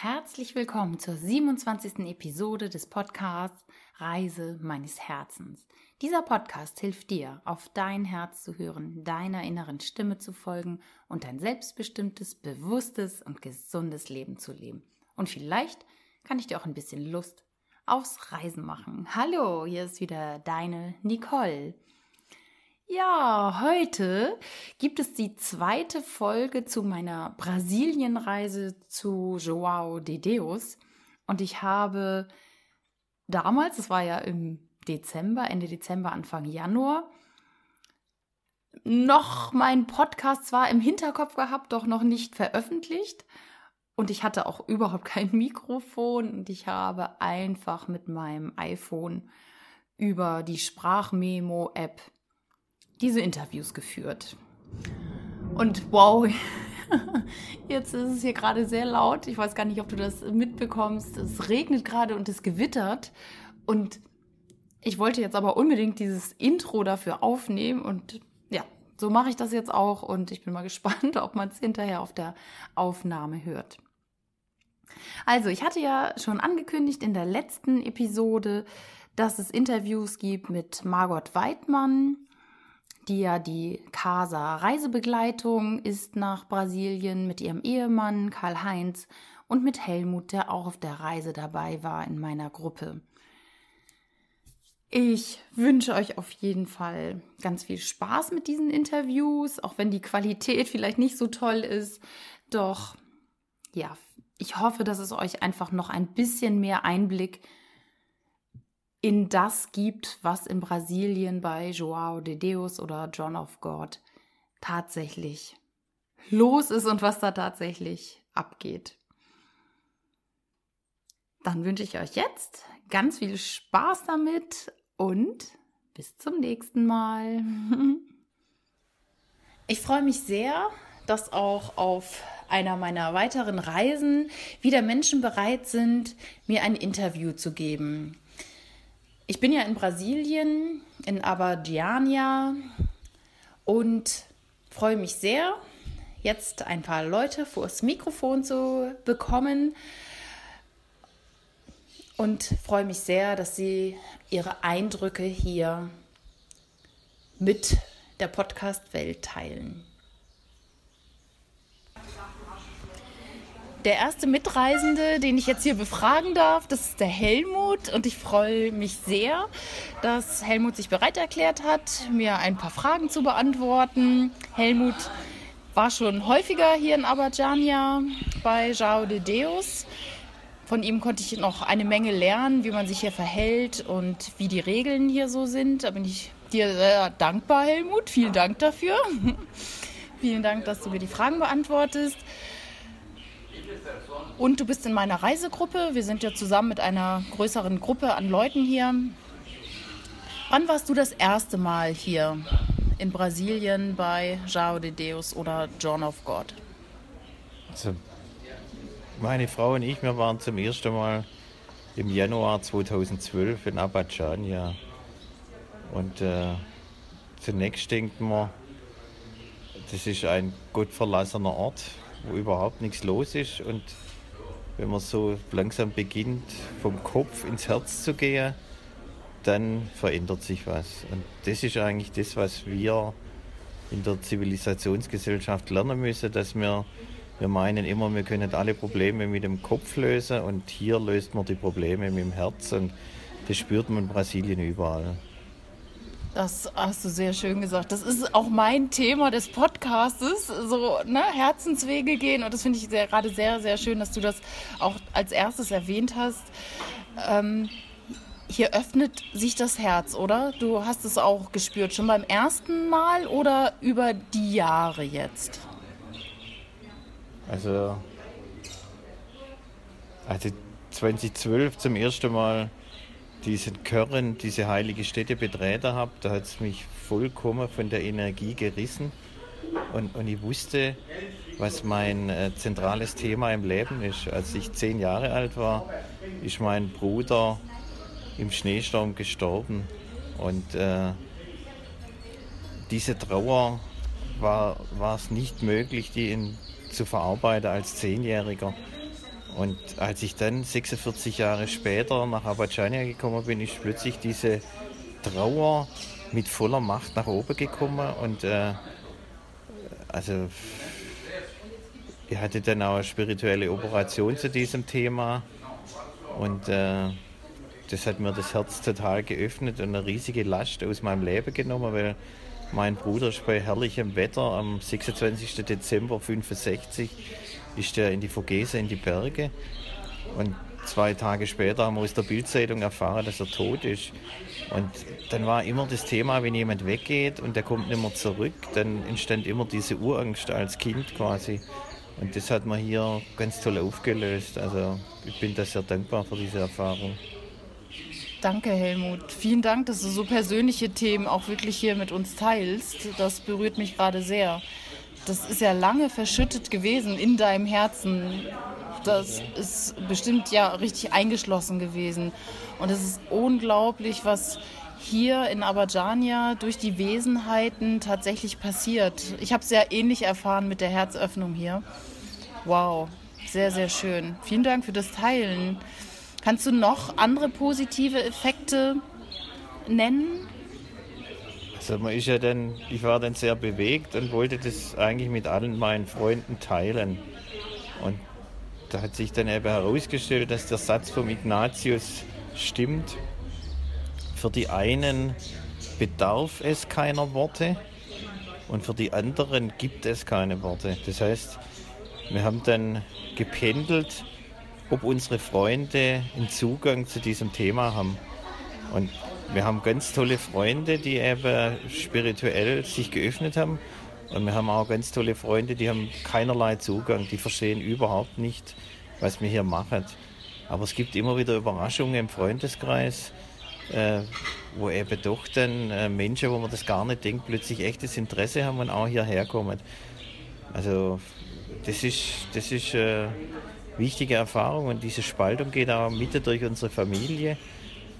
Herzlich willkommen zur 27. Episode des Podcasts Reise meines Herzens. Dieser Podcast hilft dir, auf dein Herz zu hören, deiner inneren Stimme zu folgen und ein selbstbestimmtes, bewusstes und gesundes Leben zu leben. Und vielleicht kann ich dir auch ein bisschen Lust aufs Reisen machen. Hallo, hier ist wieder deine Nicole. Ja, heute gibt es die zweite Folge zu meiner Brasilienreise zu Joao de Deus. Und ich habe damals, das war ja im Dezember, Ende Dezember, Anfang Januar, noch mein Podcast zwar im Hinterkopf gehabt, doch noch nicht veröffentlicht. Und ich hatte auch überhaupt kein Mikrofon und ich habe einfach mit meinem iPhone über die Sprachmemo-App diese Interviews geführt. Und wow, jetzt ist es hier gerade sehr laut. Ich weiß gar nicht, ob du das mitbekommst. Es regnet gerade und es gewittert. Und ich wollte jetzt aber unbedingt dieses Intro dafür aufnehmen. Und ja, so mache ich das jetzt auch. Und ich bin mal gespannt, ob man es hinterher auf der Aufnahme hört. Also, ich hatte ja schon angekündigt in der letzten Episode, dass es Interviews gibt mit Margot Weidmann, die ja die Casa Reisebegleitung ist nach Brasilien mit ihrem Ehemann Karl-Heinz und mit Helmut, der auch auf der Reise dabei war in meiner Gruppe. Ich wünsche euch auf jeden Fall ganz viel Spaß mit diesen Interviews, auch wenn die Qualität vielleicht nicht so toll ist. Doch ja, ich hoffe, dass es euch einfach noch ein bisschen mehr Einblick in das gibt, was in Brasilien bei Joao de Deus oder John of God tatsächlich los ist und was da tatsächlich abgeht. Dann wünsche ich euch jetzt ganz viel Spaß damit und bis zum nächsten Mal. Ich freue mich sehr, dass auch auf einer meiner weiteren Reisen wieder Menschen bereit sind, mir ein Interview zu geben. Ich bin ja in Brasilien, in Abadiania und freue mich sehr, jetzt ein paar Leute vors Mikrofon zu bekommen und freue mich sehr, dass sie ihre Eindrücke hier mit der Podcast-Welt teilen. Der erste Mitreisende, den ich jetzt hier befragen darf, das ist der Helmut. Und ich freue mich sehr, dass Helmut sich bereit erklärt hat, mir ein paar Fragen zu beantworten. Helmut war schon häufiger hier in Abadjania bei Jao de Deus. Von ihm konnte ich noch eine Menge lernen, wie man sich hier verhält und wie die Regeln hier so sind. Da bin ich dir sehr dankbar, Helmut. Vielen Dank dafür. Vielen Dank, dass du mir die Fragen beantwortest. Und du bist in meiner Reisegruppe. Wir sind ja zusammen mit einer größeren Gruppe an Leuten hier. Wann warst du das erste Mal hier in Brasilien bei Jao de Deus oder John of God? Also, meine Frau und ich, wir waren zum ersten Mal im Januar 2012 in Abadjania. Und äh, zunächst denkt man, das ist ein gottverlassener Ort, wo überhaupt nichts los ist. Und wenn man so langsam beginnt, vom Kopf ins Herz zu gehen, dann verändert sich was. Und das ist eigentlich das, was wir in der Zivilisationsgesellschaft lernen müssen, dass wir, wir meinen immer, wir können alle Probleme mit dem Kopf lösen und hier löst man die Probleme mit dem Herz und das spürt man in Brasilien überall. Das hast du sehr schön gesagt. Das ist auch mein Thema des Podcastes, so ne, Herzenswege gehen. Und das finde ich gerade sehr, sehr schön, dass du das auch als erstes erwähnt hast. Ähm, hier öffnet sich das Herz, oder? Du hast es auch gespürt, schon beim ersten Mal oder über die Jahre jetzt? Also, also 2012 zum ersten Mal diesen Körren, diese heilige Stätte betreten habe, da hat es mich vollkommen von der Energie gerissen. Und, und ich wusste, was mein äh, zentrales Thema im Leben ist. Als ich zehn Jahre alt war, ist mein Bruder im Schneesturm gestorben. Und äh, diese Trauer war es nicht möglich, die in, zu verarbeiten als Zehnjähriger. Und als ich dann 46 Jahre später nach Abadjania gekommen bin, ist plötzlich diese Trauer mit voller Macht nach oben gekommen. Und äh, also ich hatte dann auch eine spirituelle Operation zu diesem Thema. Und äh, das hat mir das Herz total geöffnet und eine riesige Last aus meinem Leben genommen, weil mein Bruder ist bei herrlichem Wetter am 26. Dezember 65 ist er in die Vogese, in die Berge. Und zwei Tage später haben wir aus der Bildzeitung erfahren, dass er tot ist. Und dann war immer das Thema, wenn jemand weggeht und der kommt nicht mehr zurück, dann entstand immer diese Urangst als Kind quasi. Und das hat man hier ganz toll aufgelöst. Also ich bin da sehr dankbar für diese Erfahrung. Danke, Helmut. Vielen Dank, dass du so persönliche Themen auch wirklich hier mit uns teilst. Das berührt mich gerade sehr. Das ist ja lange verschüttet gewesen in deinem Herzen. Das ist bestimmt ja richtig eingeschlossen gewesen. Und es ist unglaublich, was hier in Abadjania durch die Wesenheiten tatsächlich passiert. Ich habe es sehr ähnlich erfahren mit der Herzöffnung hier. Wow, sehr, sehr schön. Vielen Dank für das Teilen. Kannst du noch andere positive Effekte nennen? Also man ist ja dann, ich war dann sehr bewegt und wollte das eigentlich mit allen meinen Freunden teilen. Und da hat sich dann eben herausgestellt, dass der Satz vom Ignatius stimmt. Für die einen bedarf es keiner Worte und für die anderen gibt es keine Worte. Das heißt, wir haben dann gependelt ob unsere Freunde einen Zugang zu diesem Thema haben. Und wir haben ganz tolle Freunde, die eben spirituell sich geöffnet haben. Und wir haben auch ganz tolle Freunde, die haben keinerlei Zugang, die verstehen überhaupt nicht, was wir hier machen. Aber es gibt immer wieder Überraschungen im Freundeskreis, äh, wo eben doch dann äh, Menschen, wo man das gar nicht denkt, plötzlich echtes Interesse haben und auch hierher kommen. Also das ist, das ist äh, wichtige Erfahrung und diese Spaltung geht auch mitten durch unsere Familie.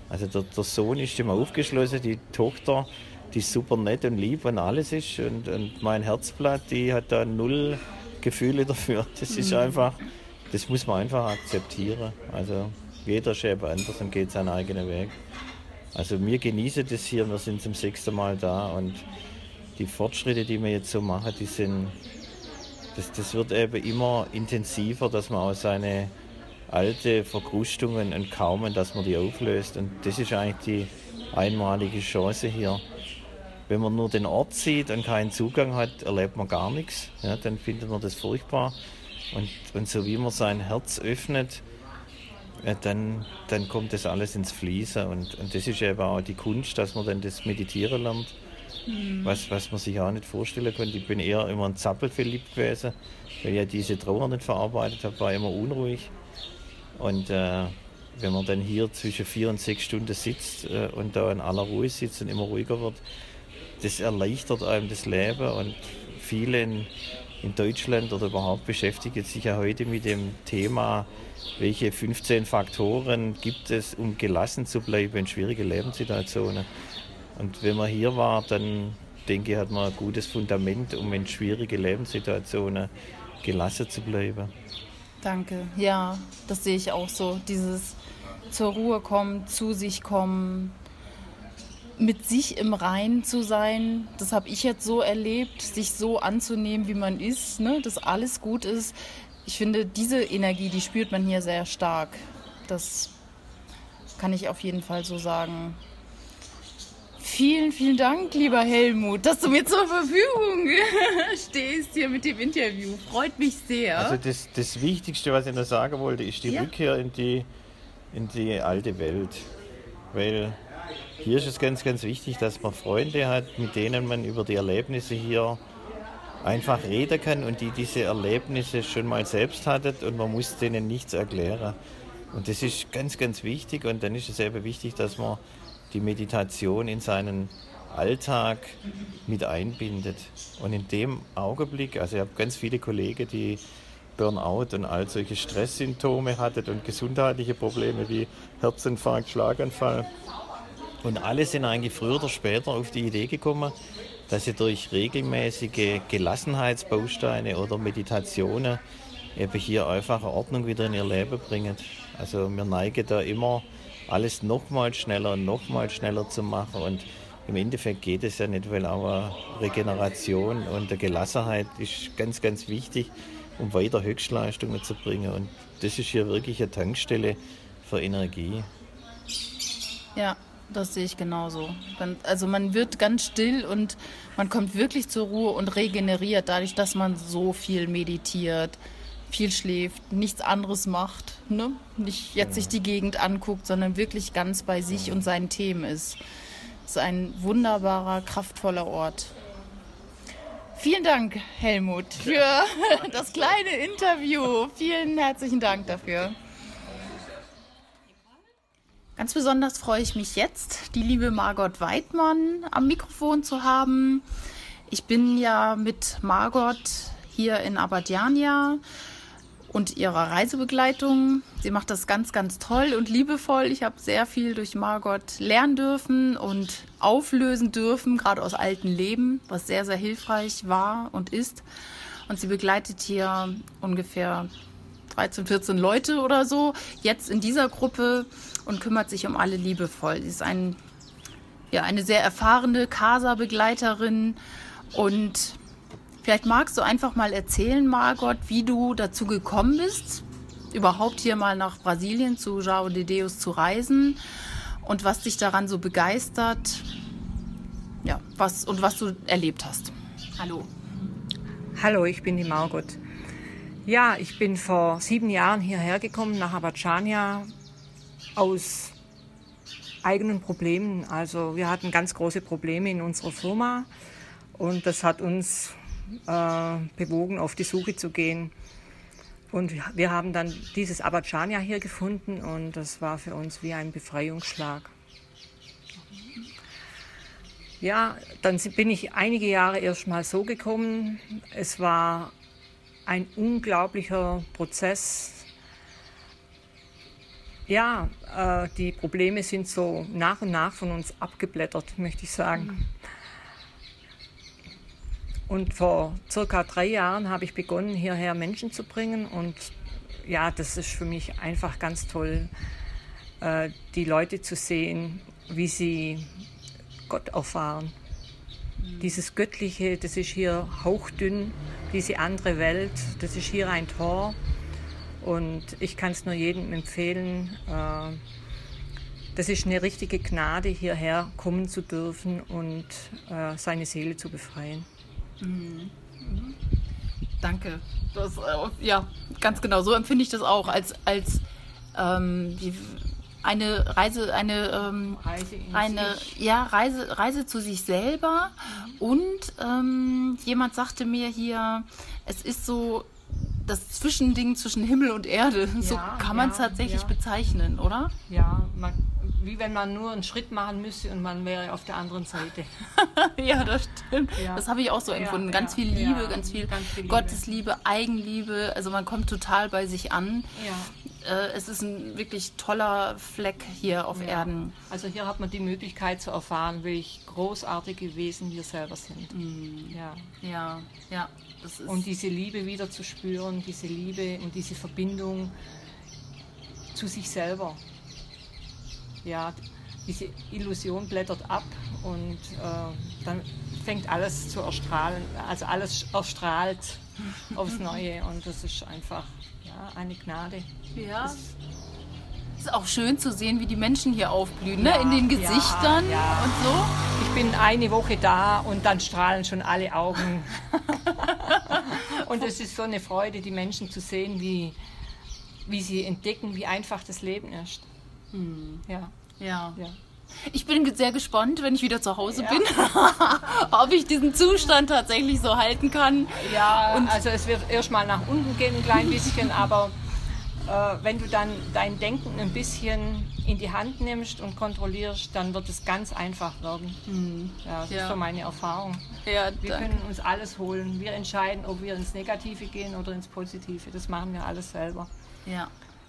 Also der, der, Sohn ist immer aufgeschlossen, die Tochter, die super nett und lieb und alles ist und, und mein Herzblatt, die hat da null Gefühle dafür. Das ist mhm. einfach, das muss man einfach akzeptieren. Also jeder ist eben anders und geht seinen eigenen Weg. Also wir genießen das hier, wir sind zum sechsten Mal da und die Fortschritte, die wir jetzt so machen, die sind das, das wird eben immer intensiver, dass man auch seine alte Verkrustungen entkaumen, dass man die auflöst. Und das ist eigentlich die einmalige Chance hier. Wenn man nur den Ort sieht und keinen Zugang hat, erlebt man gar nichts. Ja, dann findet man das furchtbar. Und, und so wie man sein Herz öffnet, ja, dann, dann kommt das alles ins Fließen. Und, und das ist eben auch die Kunst, dass man dann das Meditieren lernt Mhm. Was, was man sich auch nicht vorstellen konnte. Ich bin eher immer ein Zappel verliebt gewesen, weil ich ja diese Trauer nicht verarbeitet habe, war immer unruhig. Und äh, wenn man dann hier zwischen vier und sechs Stunden sitzt äh, und da in aller Ruhe sitzt und immer ruhiger wird, das erleichtert einem das Leben und viele in, in Deutschland oder überhaupt beschäftigen sich ja heute mit dem Thema, welche 15 Faktoren gibt es, um gelassen zu bleiben in schwierigen Lebenssituationen. Und wenn man hier war, dann denke ich, hat man ein gutes Fundament, um in schwierigen Lebenssituationen gelassen zu bleiben. Danke. Ja, das sehe ich auch so. Dieses zur Ruhe kommen, zu sich kommen, mit sich im Reinen zu sein, das habe ich jetzt so erlebt, sich so anzunehmen, wie man ist, ne? dass alles gut ist. Ich finde, diese Energie, die spürt man hier sehr stark. Das kann ich auf jeden Fall so sagen. Vielen, vielen Dank, lieber Helmut, dass du mir zur Verfügung stehst hier mit dem Interview. Freut mich sehr. Also das, das Wichtigste, was ich noch sagen wollte, ist die ja. Rückkehr in die, in die alte Welt. Weil hier ist es ganz, ganz wichtig, dass man Freunde hat, mit denen man über die Erlebnisse hier einfach reden kann und die diese Erlebnisse schon mal selbst hatten und man muss denen nichts erklären. Und das ist ganz, ganz wichtig und dann ist es eben wichtig, dass man die Meditation in seinen Alltag mit einbindet. Und in dem Augenblick, also ich habe ganz viele Kollegen, die Burnout und all solche Stresssymptome hatten und gesundheitliche Probleme wie Herzinfarkt, Schlaganfall. Und alle sind eigentlich früher oder später auf die Idee gekommen, dass sie durch regelmäßige Gelassenheitsbausteine oder Meditationen eben hier einfach Ordnung wieder in ihr Leben bringen. Also wir neigen da immer, alles nochmal schneller nochmal schneller zu machen und im Endeffekt geht es ja nicht, weil aber Regeneration und Gelassenheit ist ganz, ganz wichtig, um weiter Höchstleistungen zu bringen. Und das ist hier wirklich eine Tankstelle für Energie. Ja, das sehe ich genauso. Also man wird ganz still und man kommt wirklich zur Ruhe und regeneriert dadurch, dass man so viel meditiert, viel schläft, nichts anderes macht, ne? nicht jetzt sich die Gegend anguckt, sondern wirklich ganz bei sich und seinen Themen ist. Es ist ein wunderbarer, kraftvoller Ort. Vielen Dank, Helmut, für das kleine Interview. Vielen herzlichen Dank dafür. Ganz besonders freue ich mich jetzt, die liebe Margot Weidmann am Mikrofon zu haben. Ich bin ja mit Margot hier in Abadiania und ihrer Reisebegleitung. Sie macht das ganz, ganz toll und liebevoll. Ich habe sehr viel durch Margot lernen dürfen und auflösen dürfen, gerade aus alten Leben, was sehr, sehr hilfreich war und ist. Und sie begleitet hier ungefähr 13, 14 Leute oder so jetzt in dieser Gruppe und kümmert sich um alle liebevoll. Sie ist ein, ja, eine sehr erfahrene Casa-Begleiterin und Vielleicht magst du einfach mal erzählen, Margot, wie du dazu gekommen bist, überhaupt hier mal nach Brasilien zu João de Deus zu reisen und was dich daran so begeistert. Ja, was und was du erlebt hast. Hallo. Hallo, ich bin die Margot. Ja, ich bin vor sieben Jahren hierher gekommen nach Abadjania aus eigenen Problemen. Also wir hatten ganz große Probleme in unserer Firma und das hat uns äh, bewogen, auf die Suche zu gehen. Und wir haben dann dieses Abadjania hier gefunden und das war für uns wie ein Befreiungsschlag. Ja, dann bin ich einige Jahre erst mal so gekommen. Es war ein unglaublicher Prozess. Ja, äh, die Probleme sind so nach und nach von uns abgeblättert, möchte ich sagen. Mhm. Und vor circa drei Jahren habe ich begonnen, hierher Menschen zu bringen. Und ja, das ist für mich einfach ganz toll, äh, die Leute zu sehen, wie sie Gott erfahren. Mhm. Dieses Göttliche, das ist hier hauchdünn, diese andere Welt, das ist hier ein Tor. Und ich kann es nur jedem empfehlen. Äh, das ist eine richtige Gnade, hierher kommen zu dürfen und äh, seine Seele zu befreien. Mhm. Danke. Das, äh, ja, ganz genau. So empfinde ich das auch als, als ähm, die, eine Reise, eine, ähm, Reise eine ja, Reise, Reise zu sich selber. Mhm. Und ähm, jemand sagte mir hier, es ist so das Zwischending zwischen Himmel und Erde. Ja, so kann man es ja, tatsächlich ja. bezeichnen, oder? Ja, man, wie wenn man nur einen Schritt machen müsste und man wäre auf der anderen Seite. ja, das stimmt. Ja. Das habe ich auch so empfunden. Ja, ganz, viel Liebe, ganz, viel ganz viel Gottesliebe, Eigenliebe. Also man kommt total bei sich an. Äh, es ist ein wirklich toller Fleck hier auf Erden. Also hier hat man die Möglichkeit zu erfahren, welch großartige Wesen wir selber sind. Mhm. Ja, ja, ja. und diese Liebe wieder zu spüren, diese Liebe und diese Verbindung zu sich selber ja, diese Illusion blättert ab und äh, dann fängt alles zu erstrahlen, also alles erstrahlt aufs Neue und das ist einfach ja, eine Gnade. Ja. Das ist auch schön zu sehen, wie die Menschen hier aufblühen, ne? in den Gesichtern ja, ja. und so. Ich bin eine Woche da und dann strahlen schon alle Augen. und es ist so eine Freude, die Menschen zu sehen, wie, wie sie entdecken, wie einfach das Leben ist. Hm. Ja. ja. ja. Ich bin sehr gespannt, wenn ich wieder zu Hause ja. bin, ob ich diesen Zustand tatsächlich so halten kann. Ja, und also es wird erstmal nach unten gehen ein klein bisschen, aber äh, wenn du dann dein Denken ein bisschen in die Hand nimmst und kontrollierst, dann wird es ganz einfach werden. Mhm. Ja, das ja. ist so meine Erfahrung. Ja, wir danke. können uns alles holen. Wir entscheiden, ob wir ins Negative gehen oder ins Positive. Das machen wir alles selber. Ja.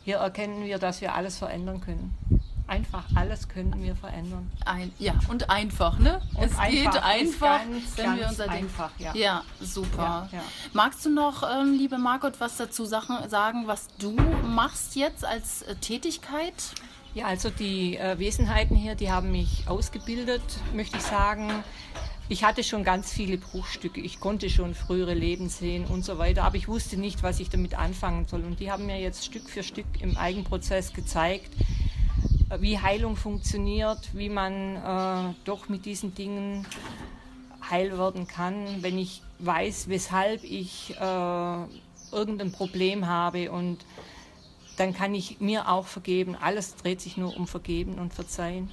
Hier erkennen wir, dass wir alles verändern können. Einfach alles können wir verändern. Ein, ja, und einfach, ne? Und es einfach geht einfach, ganz, wenn wir ganz unser Ding. einfach, ja. Ja, super. Ja, ja. Magst du noch, ähm, liebe Margot, was dazu Sachen, sagen, was du machst jetzt als äh, Tätigkeit? Ja, also die äh, Wesenheiten hier, die haben mich ausgebildet, möchte ich sagen. Ich hatte schon ganz viele Bruchstücke. Ich konnte schon frühere Leben sehen und so weiter, aber ich wusste nicht, was ich damit anfangen soll. Und die haben mir jetzt Stück für Stück im Eigenprozess gezeigt, wie Heilung funktioniert, wie man äh, doch mit diesen Dingen heil werden kann, wenn ich weiß, weshalb ich äh, irgendein Problem habe und dann kann ich mir auch vergeben. Alles dreht sich nur um Vergeben und Verzeihen.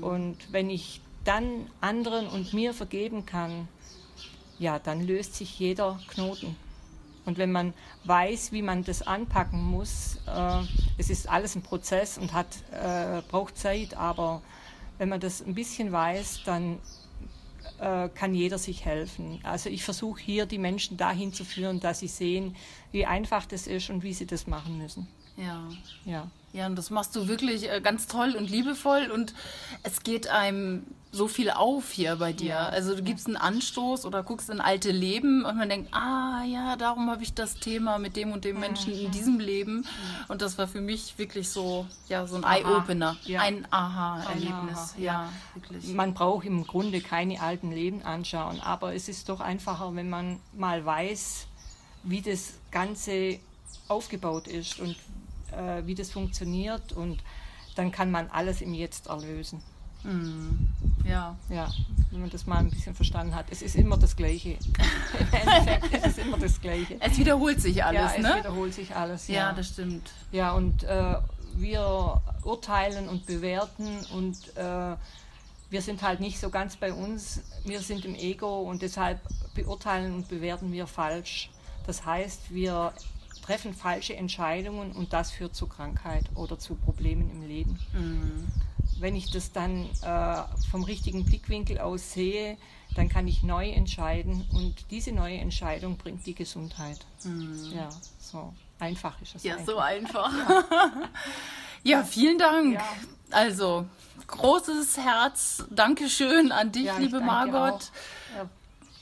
Und wenn ich dann anderen und mir vergeben kann, ja, dann löst sich jeder Knoten. Und wenn man weiß, wie man das anpacken muss, äh, es ist alles ein Prozess und hat, äh, braucht Zeit, aber wenn man das ein bisschen weiß, dann äh, kann jeder sich helfen. Also ich versuche hier die Menschen dahin zu führen, dass sie sehen, wie einfach das ist und wie sie das machen müssen. Ja. Ja. Ja, und das machst du wirklich äh, ganz toll und liebevoll und es geht einem so viel auf hier bei dir. Ja. Also du gibst einen Anstoß oder guckst in alte Leben und man denkt, ah ja, darum habe ich das Thema mit dem und dem Menschen in diesem Leben. Und das war für mich wirklich so, ja, so ein. Eye-Opener, Ja. ein Aha-Erlebnis. Aha, Ja, ja. wirklich. Man braucht im Grunde keine alten Leben anschauen, aber es ist doch einfacher, wenn man mal weiß, wie das Ganze aufgebaut ist und äh, wie das funktioniert und dann kann man alles im Jetzt erlösen. Ja. Ja, wenn man das mal ein bisschen verstanden hat. Es ist immer das Gleiche. Im Endeffekt ist es immer das Gleiche. Es wiederholt sich alles, ja, es ne? wiederholt sich alles. Ja, das stimmt. Ja, und äh, wir urteilen und bewerten und äh, wir sind halt nicht so ganz bei uns. Wir sind im Ego und deshalb beurteilen und bewerten wir falsch. Das heißt, wir treffen falsche Entscheidungen und das führt zu Krankheit oder zu Problemen im Leben. Wenn ich das dann äh, vom richtigen Blickwinkel aus sehe, dann kann ich neu entscheiden und diese neue Entscheidung bringt die Gesundheit. Ja, so einfach ist es. Ja, einfach. so einfach. ja, vielen Dank. Ja. Also, großes Herz. Dankeschön an dich, Ja, liebe Margot.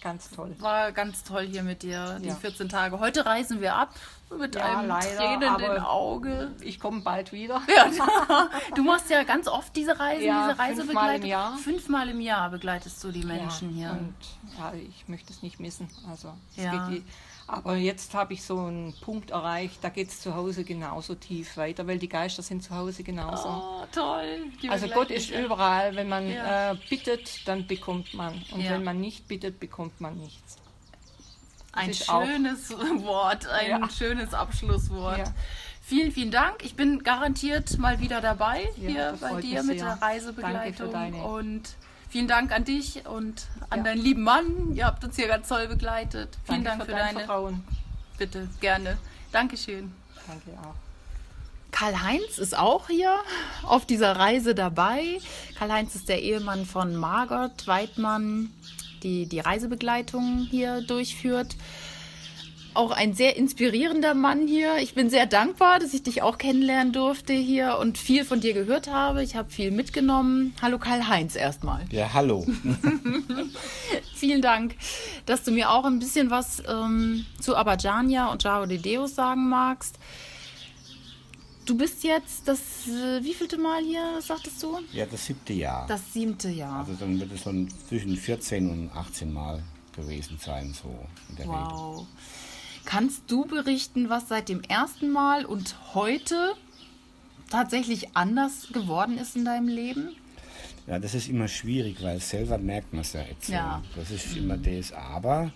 Ganz toll. War ganz toll hier mit dir, die Ja. 14 Tage. Heute reisen wir ab mit Ja, einem leider, tränenden Auge. Ich komme bald wieder. Ja, du machst ja ganz oft diese Reisen, Ja, diese fünfmal Reisebegleitung. im Jahr. Fünfmal im Jahr begleitest du die Menschen hier. Und ja, ich möchte es nicht missen. Also, es geht, aber jetzt habe ich so einen Punkt erreicht, da geht es zu Hause genauso tief weiter, weil die Geister sind zu Hause genauso. Oh, toll. Also Gott ist dich. überall. Wenn man Ja. äh, bittet, dann bekommt man. Und Ja. wenn man nicht bittet, bekommt man nichts. Ein schönes Wort, ein Ja. schönes Abschlusswort. Ja. Vielen, vielen Dank. Ich bin garantiert mal wieder dabei Ja, hier bei dir mit sehr. der Reisebegleitung. Danke für deine- Und vielen Dank an dich und an Ja. deinen lieben Mann. Ihr habt uns hier ganz toll begleitet. Vielen Danke Dank für, dein deine. Vertrauen. Bitte, gerne. Dankeschön. Danke auch. Karl-Heinz ist auch hier auf dieser Reise dabei. Karl-Heinz ist der Ehemann von Margot Weidmann, die die Reisebegleitung hier durchführt. Auch ein sehr inspirierender Mann hier. Ich bin sehr dankbar, dass ich dich auch kennenlernen durfte hier und viel von dir gehört habe. Ich habe viel mitgenommen. Hallo Karl-Heinz erstmal. Ja, hallo. Vielen Dank, dass du mir auch ein bisschen was ähm, zu Abadjania und Jao de Deus sagen magst. Du bist jetzt das äh, wievielte Mal hier, sagtest du? Ja, das siebte Jahr. Das siebte Jahr. also dann wird es ein- zwischen 14 und 18 Mal gewesen sein, so in der Regel. Wow. Kannst du berichten, was seit dem ersten Mal und heute tatsächlich anders geworden ist in deinem Leben? Ja, das ist immer schwierig, weil selber merkt man es ja jetzt. Ja. Das ist immer das. Aber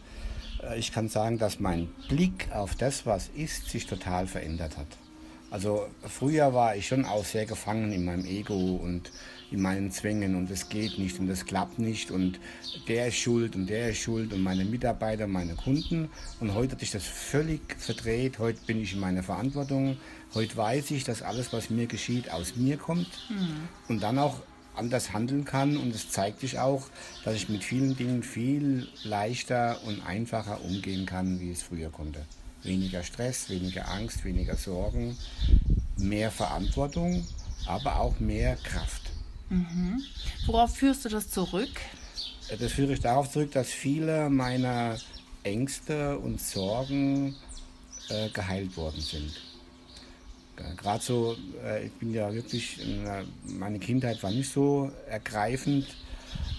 äh, ich kann sagen, dass mein Blick auf das, was ist, sich total verändert hat. Also früher war ich schon auch sehr gefangen in meinem Ego und in meinen Zwängen und es geht nicht und es klappt nicht und der ist schuld und der ist schuld und meine Mitarbeiter, meine Kunden. Und heute hat sich das völlig verdreht. Heute bin ich in meiner Verantwortung. Heute weiß ich, dass alles, was mir geschieht, aus mir kommt und dann auch anders handeln kann und es zeigt sich auch, dass ich mit vielen Dingen viel leichter und einfacher umgehen kann, wie es früher konnte. Weniger Stress, weniger Angst, weniger Sorgen, mehr Verantwortung aber auch mehr Kraft. Worauf führst du das zurück? Das führe ich darauf zurück, dass viele meiner Ängste und Sorgen äh, geheilt worden sind. Gerade so, äh, ich bin ja wirklich, äh, meine Kindheit war nicht so ergreifend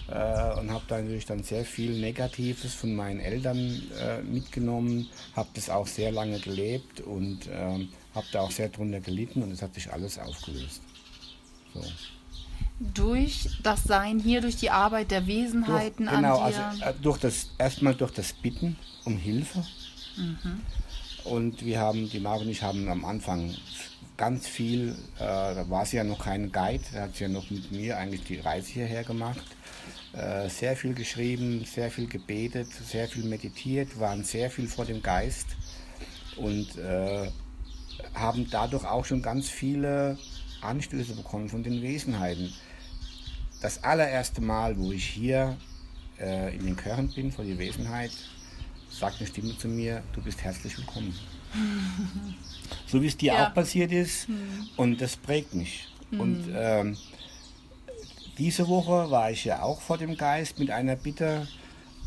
äh, und habe da natürlich dann sehr viel Negatives von meinen Eltern äh, mitgenommen, habe das auch sehr lange gelebt und ähm, habe da auch sehr drunter gelitten und es hat sich alles aufgelöst. So. Durch das Sein hier, durch die Arbeit der Wesenheiten durch, genau, an dir. also äh, durch das erstmal durch das Bitten um Hilfe. Und wir haben, die Marvin und ich haben am Anfang ganz viel, äh, da war sie ja noch kein Guide, da hat sie ja noch mit mir eigentlich die Reise hierher gemacht. Äh, sehr viel geschrieben, sehr viel gebetet, sehr viel meditiert, waren sehr viel vor dem Geist und äh, haben dadurch auch schon ganz viele Anstöße bekommen von den Wesenheiten. Das allererste Mal, wo ich hier äh, in den Chören bin, vor die Wesenheit, sagt eine Stimme zu mir, du bist herzlich willkommen. so wie es dir Ja. auch passiert ist. Und das prägt mich. Und ähm, diese Woche war ich ja auch vor dem Geist mit einer Bitte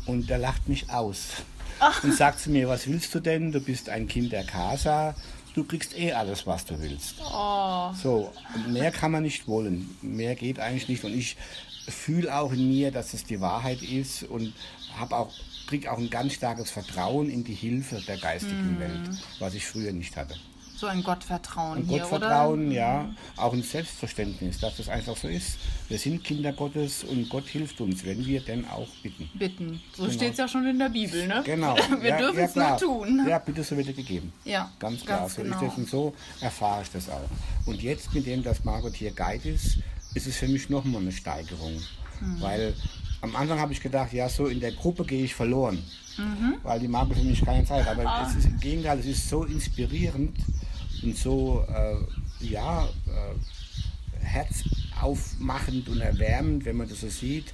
und der lacht mich aus. Und sagt zu mir, was willst du denn? Du bist ein Kind der Casa. Du kriegst eh alles, was du willst. So, und mehr kann man nicht wollen. Mehr geht eigentlich nicht. Und ich fühle auch in mir, dass es die Wahrheit ist und habe auch kriege auch ein ganz starkes Vertrauen in die Hilfe der geistigen Welt, was ich früher nicht hatte. So ein Gottvertrauen Ein hier, Gottvertrauen, oder? ja, auch ein Selbstverständnis, dass das einfach so ist. Wir sind Kinder Gottes und Gott hilft uns, wenn wir denn auch bitten. Bitten. So Genau. steht es ja schon in der Bibel, ne? Genau. Wir ja, dürfen ja, es nur klar. tun. Ja, bitte, so wird er gegeben. Ja, Ganz klar. ganz so genau. ist das und so erfahre ich das auch. Und jetzt, mit dem, dass Margot hier Guide ist, ist es für mich nochmal eine Steigerung. Mhm. Weil am Anfang habe ich gedacht, ja, so in der Gruppe gehe ich verloren. Mhm. Weil die Margot für mich keine Zeit. Aber Ah. es ist im Gegenteil, es ist so inspirierend und so, äh, ja, äh, herzaufmachend und erwärmend, wenn man das so sieht,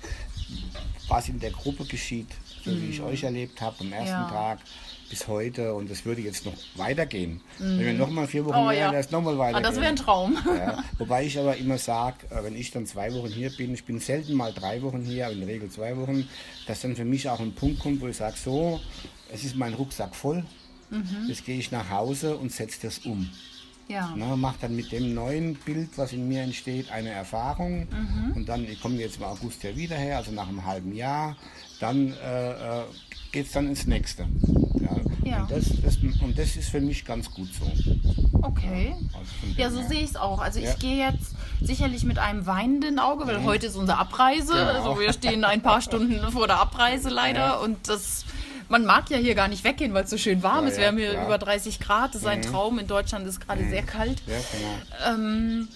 was in der Gruppe geschieht, so wie ich euch erlebt habe am ersten Mhm. Ja. Tag bis heute und das würde jetzt noch weitergehen. Wenn wir noch mal vier Wochen Oh, ja. wäre es noch mal Ah, weitergehen. das wäre ein Traum. Ja, wobei ich aber immer sage, wenn ich dann zwei Wochen hier bin, ich bin selten mal drei Wochen hier, aber in der Regel zwei Wochen, dass dann für mich auch ein Punkt kommt, wo ich sage, so, es ist mein Rucksack voll, Mhm. jetzt gehe ich nach Hause und setze das um. Ja. Ne, mache dann mit dem neuen Bild, was in mir entsteht, eine Erfahrung. Mhm. Und dann, ich komme jetzt im August ja wieder her, also nach einem halben Jahr, dann äh, äh, geht es dann ins nächste. Ja. Ja. Und, das, das, und das ist für mich ganz gut so. Okay. Also von Ja, so sehe ich es auch. Also Ja. ich gehe jetzt sicherlich mit einem weinenden Auge, weil heute ist unsere Abreise. Genau. Also wir stehen ein paar Stunden vor der Abreise leider Ja. und das man mag ja hier gar nicht weggehen, weil es so schön warm Ja, ist. ja, Wir haben hier über 30 Grad, das ist ein Mhm. Traum. In Deutschland ist gerade sehr kalt. Ja, genau. Ähm,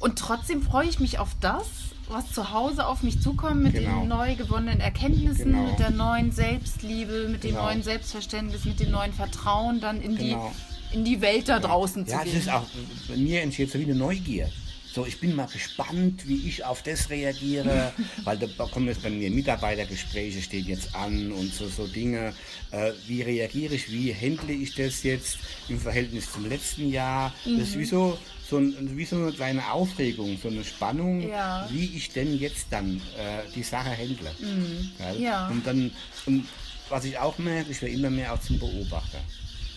und trotzdem freue ich mich auf das, was zu Hause auf mich zukommt, mit Genau. den neu gewonnenen Erkenntnissen, Genau. mit der neuen Selbstliebe, mit dem Genau. neuen Selbstverständnis, mit dem neuen Vertrauen dann in, Genau. die, in die Welt da draußen Ja, zu das gehen. ist auch, bei mir entsteht so wie eine Neugier. So, ich bin mal gespannt, wie ich auf das reagiere, weil da kommen jetzt bei mir Mitarbeitergespräche, steht jetzt an und so, so Dinge. Äh, wie reagiere ich, wie handle ich das jetzt im Verhältnis zum letzten Jahr? Das ist wie so, so, ein, wie so eine kleine Aufregung, so eine Spannung, Ja. wie ich denn jetzt dann äh, die Sache handle. Gell? Ja. Und dann, und was ich auch merke, ich werde immer mehr auch zum Beobachter.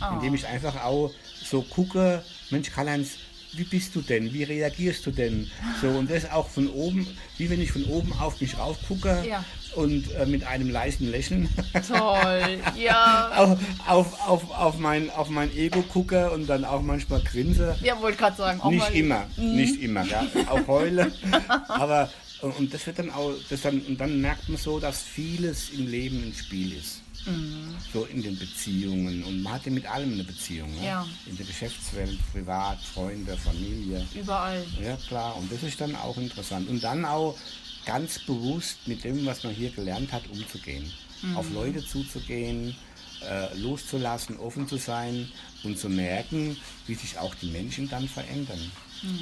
Oh. Indem ich einfach auch so gucke, Mensch, Karl-Heinz, wie bist du denn? Wie reagierst du denn? So, und das auch von oben, wie wenn ich von oben auf mich rauf gucke Ja. und äh, mit einem leisen Lächeln Toll, ja. auf, auf, auf, auf, mein, auf mein Ego gucke und dann auch manchmal grinse. Ja, wollte gerade sagen. Auch Nicht immer, nicht immer, ja. auch heule. Aber und, und das wird dann auch, das dann, und dann merkt man so, dass vieles im Leben ein Spiel ist. Mhm. So in den Beziehungen. Und man hat ja mit allem eine Beziehung. Ne? Ja. In der Geschäftswelt, privat, Freunde, Familie. Überall. Ja, klar. Und das ist dann auch interessant. Und dann auch ganz bewusst mit dem, was man hier gelernt hat, umzugehen. Auf Leute zuzugehen, äh, loszulassen, offen zu sein und zu merken, wie sich auch die Menschen dann verändern.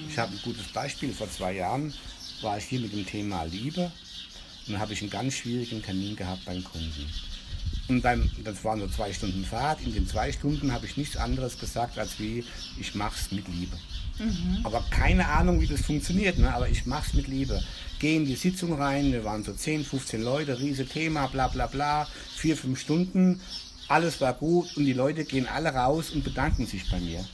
Ich habe ein gutes Beispiel. Vor zwei Jahren war ich hier mit dem Thema Liebe und dann habe ich einen ganz schwierigen Termin gehabt beim Kunden. Und dann, das waren so zwei Stunden Fahrt. In den zwei Stunden habe ich nichts anderes gesagt, als wie, ich mach's mit Liebe. Aber keine Ahnung, wie das funktioniert, ne? aber ich mach's mit Liebe. Gehe in die Sitzung rein, wir waren so 10, 15 Leute, riese Thema, bla bla bla, vier, fünf Stunden. Alles war gut und die Leute gehen alle raus und bedanken sich bei mir.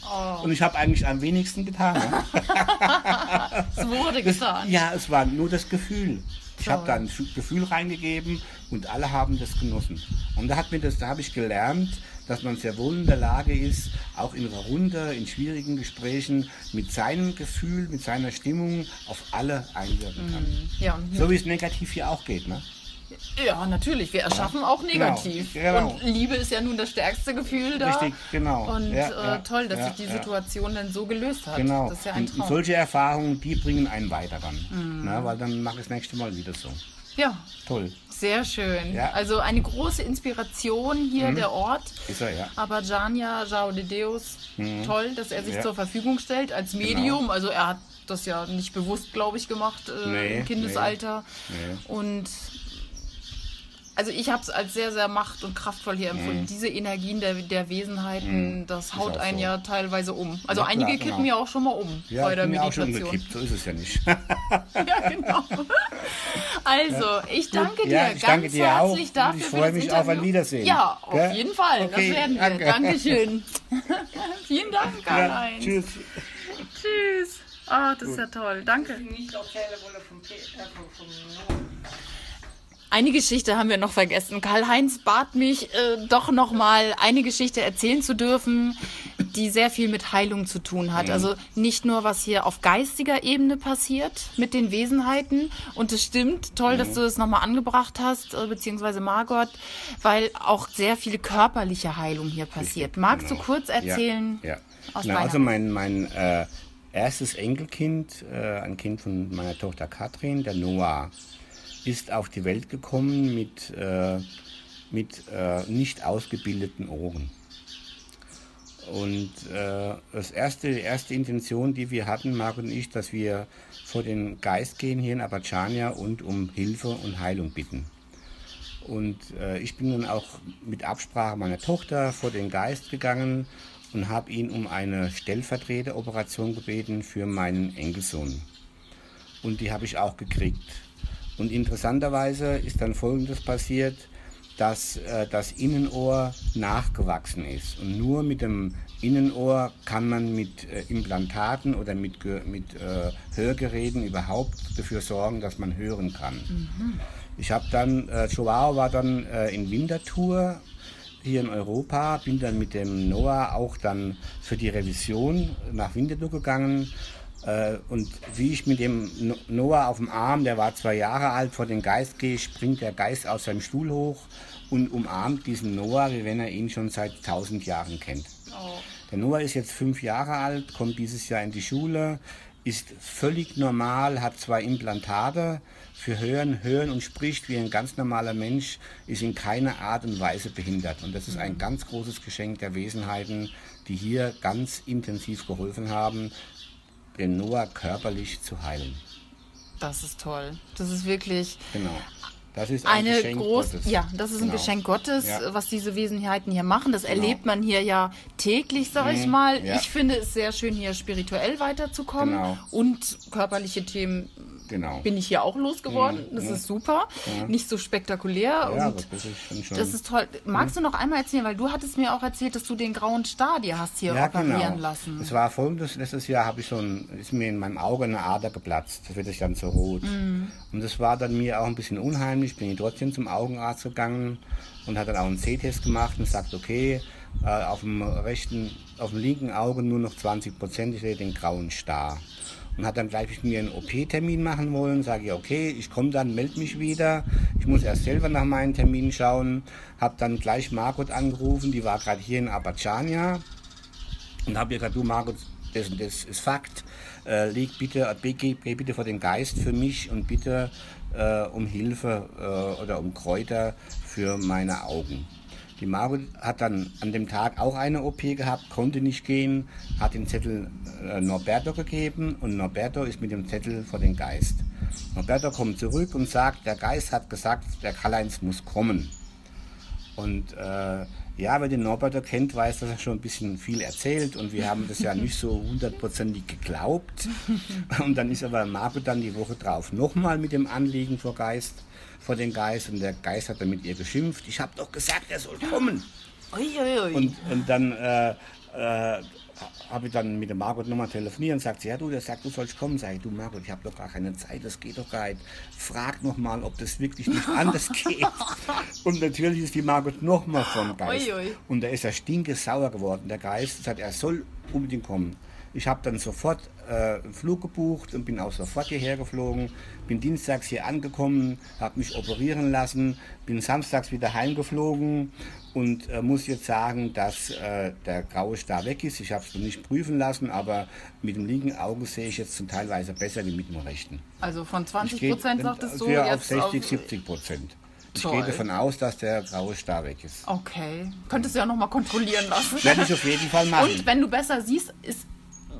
Und ich habe eigentlich am wenigsten getan. Ne? Es wurde Das, getan. ja, es war nur das Gefühl. Ich habe da ein Gefühl reingegeben und alle haben das genossen. Und da hat mir das, da habe ich gelernt, dass man sehr wohl in der Lage ist, auch in einer Runde, in schwierigen Gesprächen mit seinem Gefühl, mit seiner Stimmung auf alle einwirken kann. Ja, und So wie es negativ hier auch geht, ne? Ja, natürlich. Wir erschaffen auch negativ. genau. Und Liebe ist ja nun das stärkste Gefühl da. Richtig, genau. Und Ja, äh, ja, toll, dass ja, sich die ja. Situation dann so gelöst hat. Genau. Das ist ja ein und, und Traum. solche Erfahrungen, die bringen einen weiter dann. Mhm. Ne? Weil dann mache ich das nächste Mal wieder so. ja, Toll. sehr schön. Ja. Mhm. Also eine große Inspiration hier der Ort. Ist er, ja. Aber Jania Jao de Deus, toll, dass er sich Ja. zur Verfügung stellt als Medium. Also er hat das ja nicht bewusst, glaube ich, gemacht äh, Nee, im Kindesalter. Nee. Und also ich habe es als sehr, sehr macht- und kraftvoll hier empfunden. Diese Energien der, der Wesenheiten, das haut Mhm. auch einen so. ja teilweise um. Also Ja, einige klar, kippen genau. ja auch schon mal um Ja, bei ich der bin ja auch schon Meditation. umgekippt, so ist es ja nicht. ja, genau. Also, ich danke dir Ja, ganz ich danke dir auch herzlich und dafür. ich für freue das mich auf ein Interview. Wiedersehen. Ja, auf Gell? jeden Fall. Okay, das werden wir. danke. Dankeschön. Vielen Dank, Ja, Karl-Heinz. tschüss. Tschüss. Ah, das ist ja toll. Danke. Nicht erzählen wolle vom, Pe- äh, vom, vom Eine Geschichte haben wir noch vergessen. Karl-Heinz bat mich, äh, doch noch mal eine Geschichte erzählen zu dürfen, die sehr viel mit Heilung zu tun hat. Also nicht nur, was hier auf geistiger Ebene passiert mit den Wesenheiten. Und es stimmt, toll, dass du das nochmal angebracht hast, äh, beziehungsweise Margot, weil auch sehr viel körperliche Heilung hier passiert. Magst du kurz erzählen? Ja. ja. aus Na, also mein, mein äh, erstes Enkelkind, äh, ein Kind von meiner Tochter Katrin, der Noah, ist auf die Welt gekommen mit, äh, mit äh, nicht ausgebildeten Ohren. Und äh, das erste, die erste Intention, die wir hatten, Marc und ich, dass wir vor den Geist gehen hier in Abadschania und um Hilfe und Heilung bitten. Und äh, ich bin dann auch mit Absprache meiner Tochter vor den Geist gegangen und habe ihn um eine Stellvertreteroperation gebeten für meinen Enkelsohn. Und die habe ich auch gekriegt. Und interessanterweise ist dann Folgendes passiert, dass äh, das Innenohr nachgewachsen ist. Und nur mit dem Innenohr kann man mit äh, Implantaten oder mit, mit äh, Hörgeräten überhaupt dafür sorgen, dass man hören kann. Ich habe dann, äh, Joao war dann äh, in Wintertour hier in Europa, bin dann mit dem Noah auch dann für die Revision nach Winterthur gegangen. Äh, und wie ich mit dem No- Noah auf dem Arm, der war zwei Jahre alt, vor den Geist gehe, springt der Geist aus seinem Stuhl hoch und umarmt diesen Noah, wie wenn er ihn schon seit tausend Jahren kennt. Der Noah ist jetzt fünf Jahre alt, kommt dieses Jahr in die Schule, ist völlig normal, hat zwei Implantate für Hören, Hören und spricht wie ein ganz normaler Mensch, ist in keiner Art und Weise behindert. Und das ist ein ganz großes Geschenk der Wesenheiten, die hier ganz intensiv geholfen haben, den Noah körperlich zu heilen. Das ist toll. Das ist wirklich Genau. Das ist ein eine Geschenk groß, Gottes. ja, das ist ein Genau. Geschenk Gottes, Ja. was diese Wesenheiten hier machen. Das erlebt man hier ja täglich, sag ich mal. Mhm. ja. Ich finde es sehr schön, hier spirituell weiterzukommen Genau. und körperliche Themen Genau. bin ich hier auch losgeworden. Das ist super, nicht so spektakulär ja, und das ist schon schon. das ist toll. Magst du noch einmal erzählen, weil du hattest mir auch erzählt, dass du den grauen Star dir hast hier operieren lassen. Es war folgendes, letztes Jahr habe ich so ein, ist mir in meinem Auge eine Ader geplatzt. Das wird dann so rot. Mhm. Und das war dann mir auch ein bisschen unheimlich. Bin ich trotzdem zum Augenarzt gegangen und hat dann auch einen C-Test gemacht und sagt, okay, äh, auf dem rechten, auf dem linken Auge nur noch 20 Prozent, ich sehe den grauen Star. Und hat dann gleich mit mir einen OP-Termin machen wollen. Sage ich, okay, ich komme dann, melde mich wieder. Ich muss erst selber nach meinen Terminen schauen. Habe dann gleich Margot angerufen, die war gerade hier in Abadschania. Und habe ihr gesagt, du Margot, das, das ist Fakt. Äh, leg bitte, geh, geh bitte vor den Geist für mich und bitte äh, um Hilfe äh, oder um Kräuter für meine Augen. Die Margot hat dann an dem Tag auch eine OP gehabt, konnte nicht gehen, hat den Zettel äh, Norberto gegeben und Norberto ist mit dem Zettel vor den Geist. Norberto kommt zurück und sagt, der Geist hat gesagt, der Karl-Heinz muss kommen. Und äh, ja, wer den Norbert kennt, weiß, dass er schon ein bisschen viel erzählt und wir haben das ja nicht so hundertprozentig geglaubt. Und dann ist aber Marco dann die Woche drauf nochmal mit dem Anliegen vor Geist, vor den Geist und der Geist hat dann mit ihr geschimpft. Ich habe doch gesagt, er soll kommen. Ui, ui, ui. Und, und dann äh, äh, habe ich dann mit der Margot nochmal telefoniert und sagt sie, ja du, der sagt, du sollst kommen. Sag ich, du Margot, ich habe doch gar keine Zeit, das geht doch gar nicht. Frag nochmal, ob das wirklich nicht anders geht. und natürlich ist die Margot nochmal vom Geist. Ui, ui. Und da ist er stinkesauer geworden. Der Geist sagt, er soll unbedingt kommen. Ich habe dann sofort äh, einen Flug gebucht und bin auch sofort hierher geflogen. Bin dienstags hier angekommen, habe mich operieren lassen, bin samstags wieder heimgeflogen und äh, muss jetzt sagen, dass äh, der graue Star weg ist. Ich habe es noch nicht prüfen lassen, aber mit dem linken Auge sehe ich jetzt zum Teilweise besser wie mit dem rechten. Also von 20 Ich gehe- Prozent sagtest du jetzt auf 60, 70 Prozent. Ich gehe davon aus, dass der graue Star weg ist. Okay. Könntest du ja nochmal kontrollieren lassen. Werde ich auf jeden Fall machen. Und wenn du besser siehst, ist,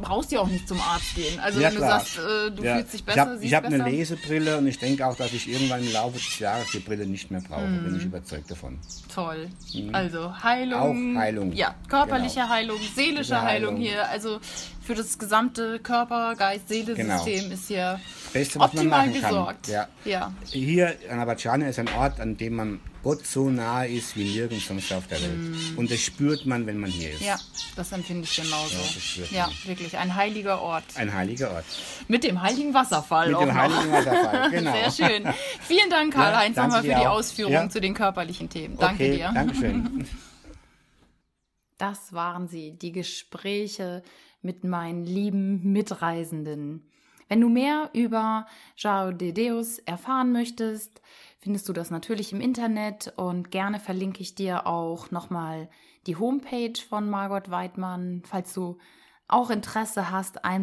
brauchst du ja auch nicht zum Arzt gehen. Also Ja, wenn klar. du sagst, äh, du Ja. fühlst dich Ich besser, habe siehst ich hab eine. Lesebrille und ich denke auch, dass ich irgendwann im Laufe des Jahres die Brille nicht mehr brauche. Bin Mhm. ich überzeugt davon. Toll. Also Heilung. Auch Heilung. Ja, körperliche Genau. Heilung, seelische Heilung. Heilung. hier. Also für das gesamte Körper, Geist, Seele-System Genau. ist hier Beste, was man optimal machen kann. gesorgt. Ja. ja. Hier an Abadjane ist ein Ort, an dem man Gott so nahe ist wie nirgends sonst auf der Welt. Und das spürt man, wenn man hier ist. Mm. Ja, das empfinde ich genauso. Ja, Ja, wirklich ein heiliger Ort. Ein heiliger Ort. Mit dem heiligen Wasserfall Mit auch dem noch. heiligen Wasserfall, genau. Sehr schön. Vielen Dank, Karl-Heinz, Ja, nochmal für die auch. Ausführungen Ja. zu den körperlichen Themen. Danke okay, dir. Dankeschön. Das waren sie, die Gespräche mit meinen lieben Mitreisenden. Wenn du mehr über Jao de Deus erfahren möchtest, findest du das natürlich im Internet und gerne verlinke ich dir auch nochmal die Homepage von Margot Weidmann, falls du auch Interesse hast, ein